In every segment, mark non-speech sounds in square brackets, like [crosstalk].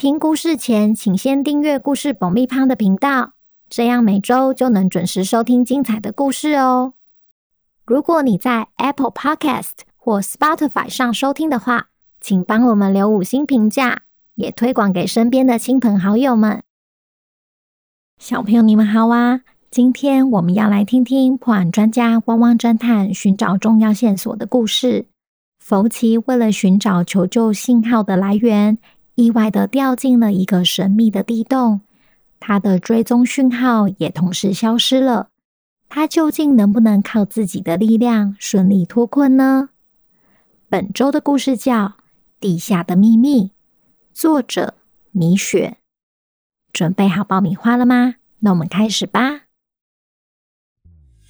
听故事前，请先订阅故事爆米花的频道，这样每周就能准时收听精彩的故事哦。如果你在 Apple Podcast 或 Spotify 上收听的话，请帮我们留五星评价，也推广给身边的亲朋好友们。小朋友，你们好啊！今天我们要来听听破案专家汪汪侦探寻找重要线索的故事。福奇为了寻找求救信号的来源，意外的掉进了一个神秘的地洞，他的追踪讯号也同时消失了。他究竟能不能靠自己的力量顺利脱困呢？本周的故事叫《地下的秘密》，作者米雪。准备好爆米花了吗？那我们开始吧。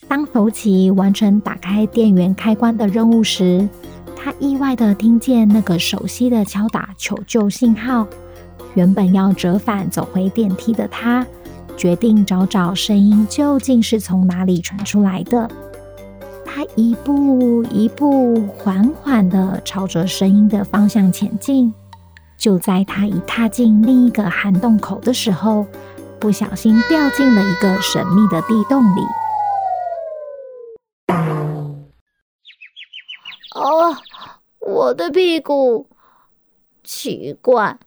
当福奇完成打开电源开关的任务时，他意外地听见那个熟悉的敲打求救信号。原本要折返走回电梯的他，决定找找声音究竟是从哪里传出来的。他一步一步缓缓地朝着声音的方向前进。就在他一踏进另一个涵洞口的时候，不小心掉进了一个神秘的地洞里。哦。我的屁股，奇怪，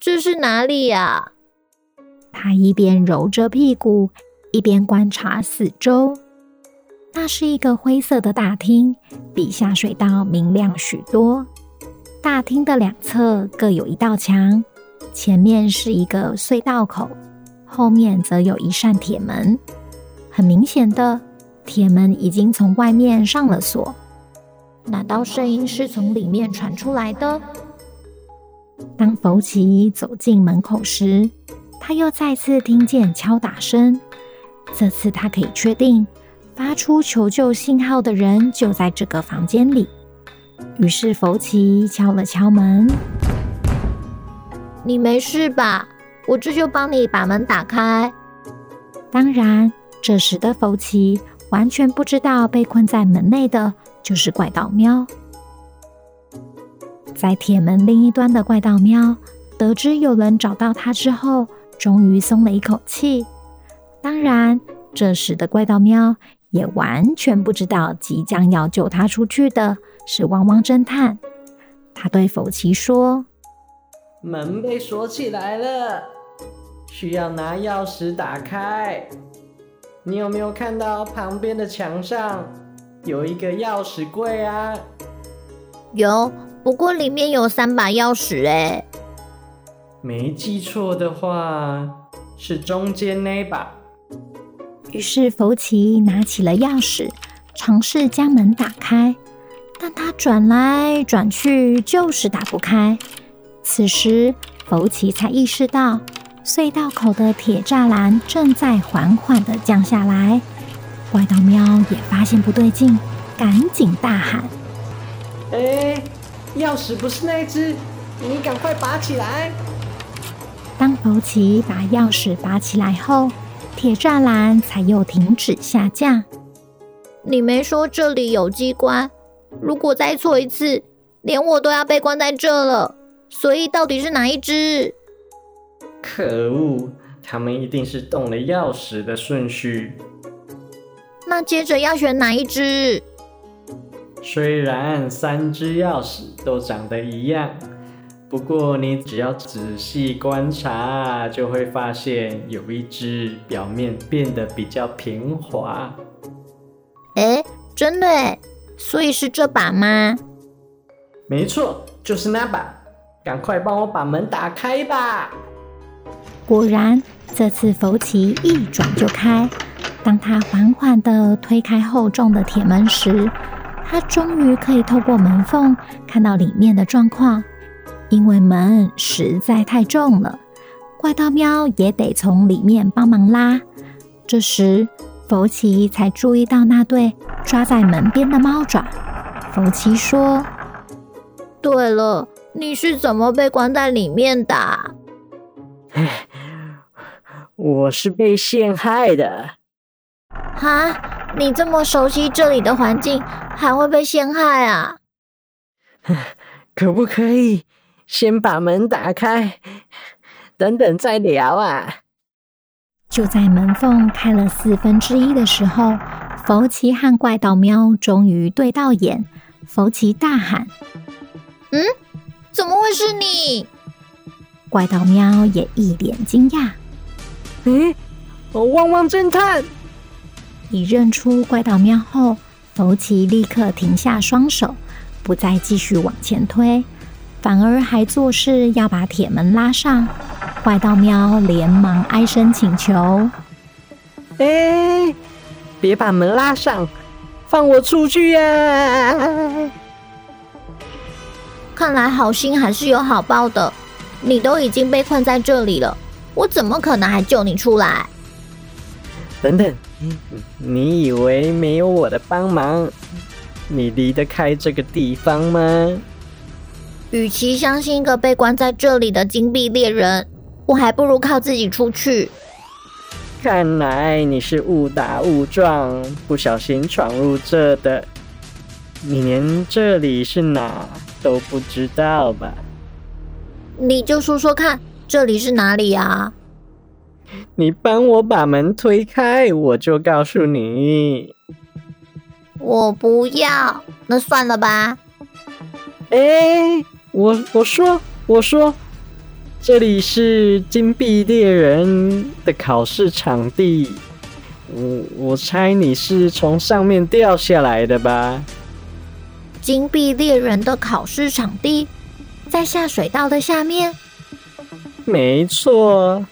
这是哪里呀？他一边揉着屁股，一边观察四周。那是一个灰色的大厅，比下水道明亮许多。大厅的两侧各有一道墙，前面是一个隧道口，后面则有一扇铁门。很明显的，铁门已经从外面上了锁。难道声音是从里面传出来的？当福奇走进门口时，他又再次听见敲打声。这次他可以确定，发出求救信号的人就在这个房间里。于是福奇敲了敲门：“你没事吧？我这就帮你把门打开。”当然，这时的福奇完全不知道被困在门内的。就是怪盗喵，在铁门另一端的怪盗喵得知有人找到他之后，终于松了一口气。当然，这时的怪盗喵也完全不知道即将要救他出去的是汪汪侦探。他对福奇说：“门被锁起来了，需要拿钥匙打开。你有没有看到旁边的墙上？”有一个钥匙柜啊，有，不过里面有三把钥匙诶。没记错的话，是中间那把。于是福奇拿起了钥匙，尝试将门打开，但他转来转去就是打不开。此时福奇才意识到，隧道口的铁栅栏正在缓缓的降下来。怪盗喵也发现不对劲，赶紧大喊：“哎，钥匙不是那只，你赶快拔起来！”当福奇把钥匙拔起来后，铁栅栏才又停止下降。你没说这里有机关，如果再错一次，连我都要被关在这了。所以到底是哪一只？可恶，他们一定是动了钥匙的顺序。那接着要选哪一只？虽然三只钥匙都长得一样，不过你只要仔细观察，就会发现有一只表面变得比较平滑。哎，真的哎，所以是这把吗？没错，就是那把。赶快帮我把门打开吧！果然，这次福奇一转就开。当他缓缓地推开厚重的铁门时，他终于可以透过门缝看到里面的状况。因为门实在太重了，怪盗喵也得从里面帮忙拉。这时，福奇才注意到那对抓在门边的猫爪。福奇说：“对了，你是怎么被关在里面的？”“，我是被陷害的。”“哈，你这么熟悉这里的环境，还会被陷害啊？”“ [laughs] 可不可以先把门打开，等等再聊啊？”就在门缝开了四分之一的时候，福奇和怪盗喵终于对到眼。福奇大喊：“嗯，怎么会是你？”怪盗喵也一脸惊讶：“诶，我汪汪侦探！”一认出怪盗喵后，福奇立刻停下双手，不再继续往前推，反而还作势要把铁门拉上。怪盗喵连忙哀声请求：“哎，别把门拉上，放我出去呀！”看来好心还是有好报的，你都已经被困在这里了，我怎么可能还救你出来？等等，你以为没有我的帮忙，你离得开这个地方吗？与其相信一个被关在这里的金币猎人。我还不如靠自己出去。看来你是误打误撞，不小心闯入这的。你连这里是哪都不知道吧？你就说说看，这里是哪里啊？你帮我把门推开，我就告诉你。我不要，那算了吧。哎，我我说我说。这里是金币猎人的考试场地，我我猜你是从上面掉下来的吧？金币猎人的考试场地在下水道的下面？没错。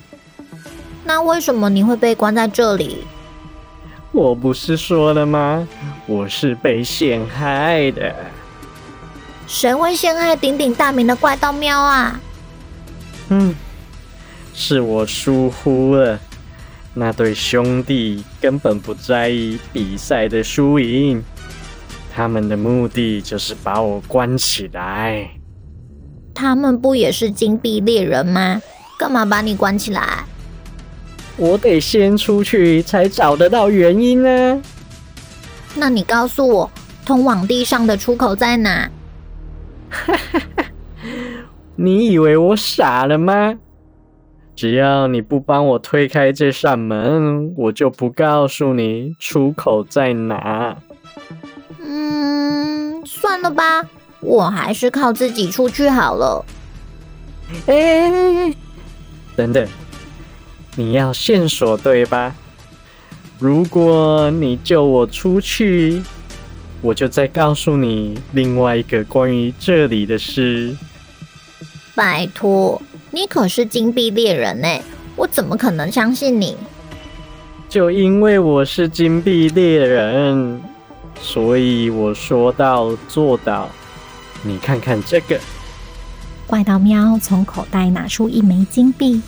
那为什么你会被关在这里？我不是说了吗？我是被陷害的。谁会陷害鼎鼎大名的怪盗喵啊？嗯，是我疏忽了。那对兄弟根本不在意比赛的输赢，他们的目的就是把我关起来。他们不也是金币猎人吗？干嘛把你关起来？我得先出去才找得到原因呢。那你告诉我，通往地上的出口在哪？哈哈哈。你以为我傻了吗？只要你不帮我推开这扇门，我就不告诉你出口在哪。嗯，算了吧，我还是靠自己出去好了。哎，等等，你要线索对吧？如果你救我出去，我就再告诉你另外一个关于这里的事。拜托，你可是金币猎人呢，我怎么可能相信你？就因为我是金币猎人，所以我说到做到。你看看这个，怪盗喵从口袋拿出一枚金币，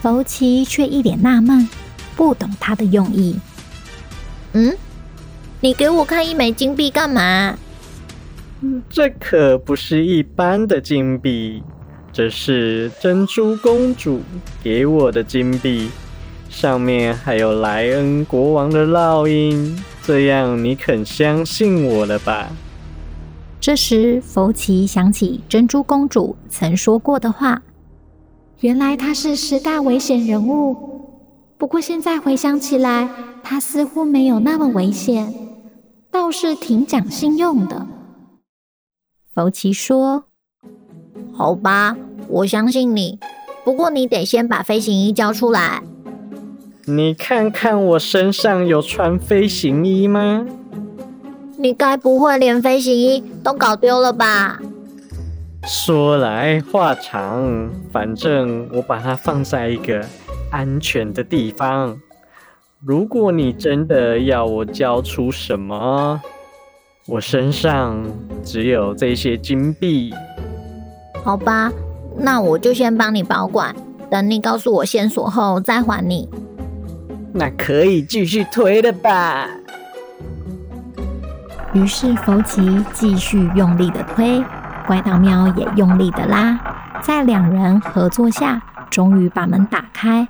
福奇却一脸纳闷，不懂他的用意。嗯，你给我看一枚金币干嘛？这可不是一般的金币。这是珍珠公主给我的金币，上面还有莱恩国王的烙印，这样你肯相信我了吧？这时，福奇想起珍珠公主曾说过的话，原来他是十大危险人物。不过现在回想起来，他似乎没有那么危险，倒是挺讲信用的。福奇说：“好吧。”我相信你，不过你得先把飞行衣交出来。你看看我身上有穿飞行衣吗？你该不会连飞行衣都搞丢了吧？说来话长，反正我把它放在一个安全的地方。如果你真的要我交出什么，我身上只有这些金币。好吧。那我就先帮你保管，等你告诉我线索后再还你。那可以继续推了吧？于是福奇继续用力的推，怪盗喵也用力的拉，在两人合作下，终于把门打开，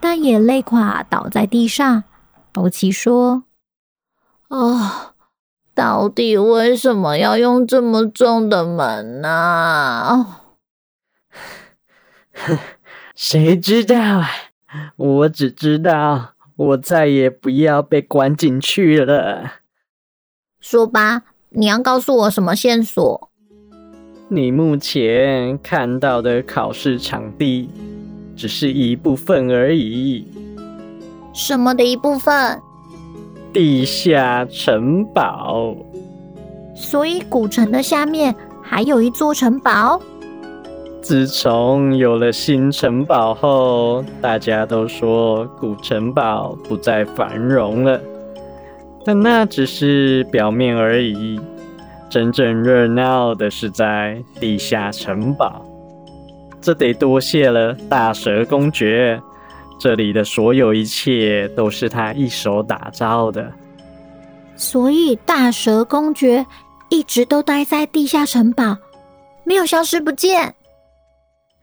但也累垮倒在地上。欧奇说：“哦，到底为什么要用这么重的门呢？哦，[laughs] 谁知道啊？我只知道，我再也不要被关进去了。”说吧，你要告诉我什么线索？你目前看到的考试场地只是一部分而已。什么的一部分？地下城堡。所以古城的下面还有一座城堡？自从有了新城堡后，大家都说古城堡不再繁荣了。但那只是表面而已，真正热闹的是在地下城堡。这得多谢了大蛇公爵，这里的所有一切都是他一手打造的。所以大蛇公爵一直都待在地下城堡，没有消失不见。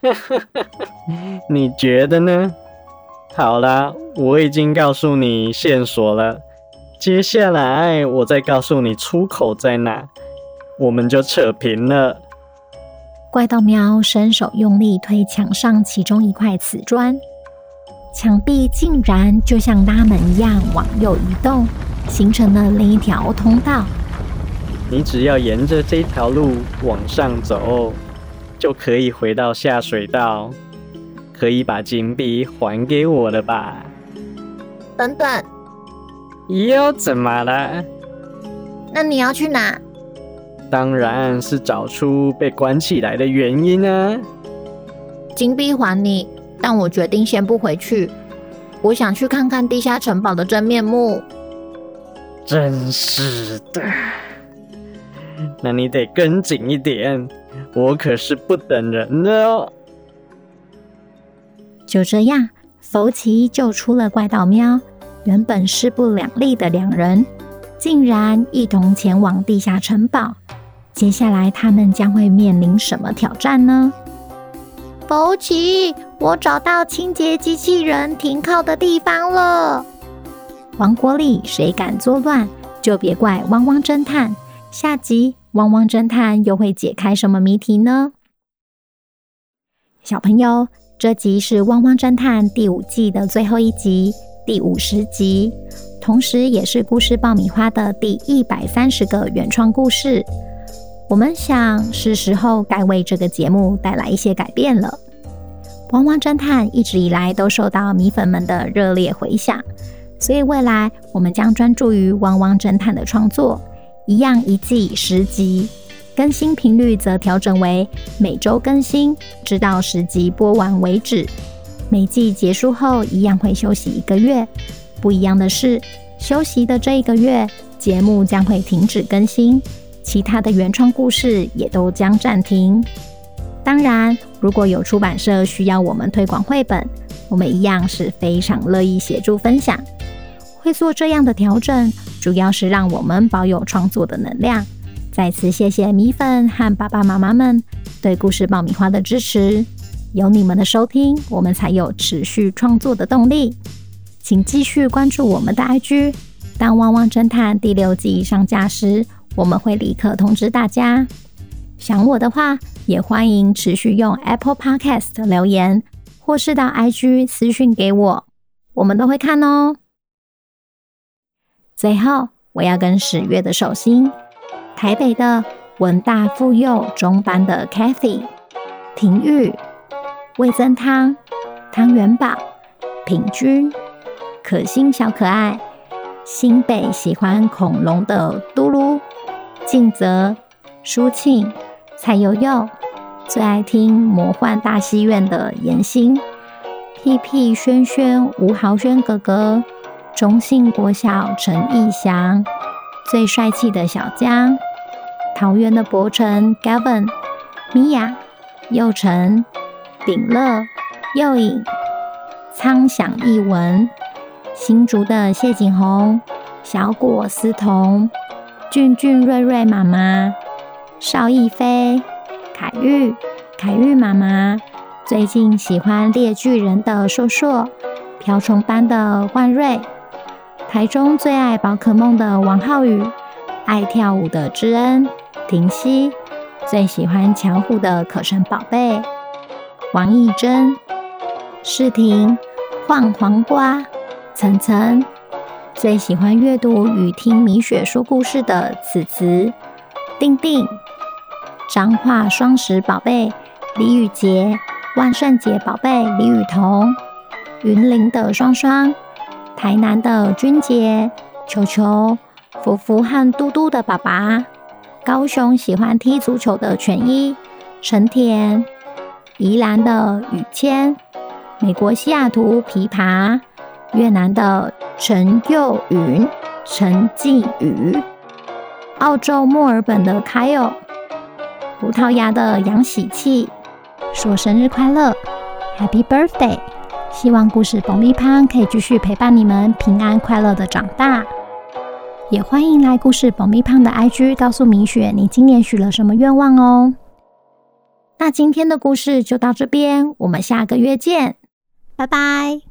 [laughs] 你觉得呢？好啦，我已经告诉你线索了。接下来我再告诉你出口在哪，我们就扯平了。怪盗喵伸手用力推墙上其中一块瓷砖，墙壁竟然就像拉门一样往右移动，形成了另一条通道。你只要沿着这条路往上走，就可以回到下水道，可以把金币还给我了吧？等等。又怎么了？那你要去哪？当然是找出被关起来的原因啊！金币还你，但我决定先不回去。我想去看看地下城堡的真面目。真是的，那你得跟紧一点，我可是不等人的哦。就这样，福奇救出了怪盗喵。原本势不两立的两人，竟然一同前往地下城堡。接下来，他们将会面临什么挑战呢？福奇，我找到清洁机器人停靠的地方了。王国里谁敢作乱，就别怪汪汪侦探。下集汪汪侦探又会解开什么谜题呢？小朋友，这集是汪汪侦探第五季的最后一集。第五十集，同时也是故事爆米花的第一百三十个原创故事。我们想是时候该为这个节目带来一些改变了。汪汪侦探一直以来都受到米粉们的热烈回响，所以未来我们将专注于汪汪侦探的创作，一样一季十集，更新频率则调整为每周更新，直到十集播完为止。每季结束后，一样会休息一个月。不一样的是，休息的这一个月，节目将会停止更新，其他的原创故事也都将暂停。当然，如果有出版社需要我们推广绘本，我们一样是非常乐意协助分享。会做这样的调整，主要是让我们保有创作的能量。再次谢谢米粉和爸爸妈妈们对故事爆米花的支持。有你们的收听，我们才有持续创作的动力。请继续关注我们的 IG。当《汪汪侦探》第六季上架时，我们会立刻通知大家。想我的话，也欢迎持续用 Apple Podcast 留言，或是到 IG 私讯给我，我们都会看哦。最后，我要跟十月的寿星，台北的文大妇幼中班的 Cathy 廷玉。味增汤、汤元宝、品君、可心小可爱、新北喜欢恐龙的嘟噜、静泽、舒庆、蔡悠悠，最爱听魔幻大戏院的妍心、屁屁轩轩、吴豪轩哥哥、中信国小陈义祥、最帅气的小江、桃园的博成 Gavin、米娅、佑成。鼎乐、又颖、苍响一文、新竹的谢景红、小果思彤、俊俊瑞瑞妈妈、邵逸飞、凯玉、凯玉妈妈，最近喜欢猎巨人的硕硕，瓢虫班的万瑞，台中最爱宝可梦的王浩宇，爱跳舞的知恩、婷熙，最喜欢巧虎的可神宝贝王艺珍。世婷、晃黄瓜、岑岑，最喜欢阅读与听米雪说故事的子慈、定定、彰化双十宝贝李雨洁、万圣节宝贝李雨桐、云林的双双、台南的君杰、球球、福福和嘟嘟的爸爸、高雄喜欢踢足球的全一、陈田、宜兰的雨谦。美国西雅图琵琶，越南的陈佑云、陈继宇，澳洲墨尔本的凯友，葡萄牙的杨喜气，说生日快乐，Happy Birthday！希望故事爆米花可以继续陪伴你们平安快乐的长大，也欢迎来故事爆米花的 IG 告诉米雪你今年许了什么愿望哦。那今天的故事就到这边，我们下个月见。拜拜。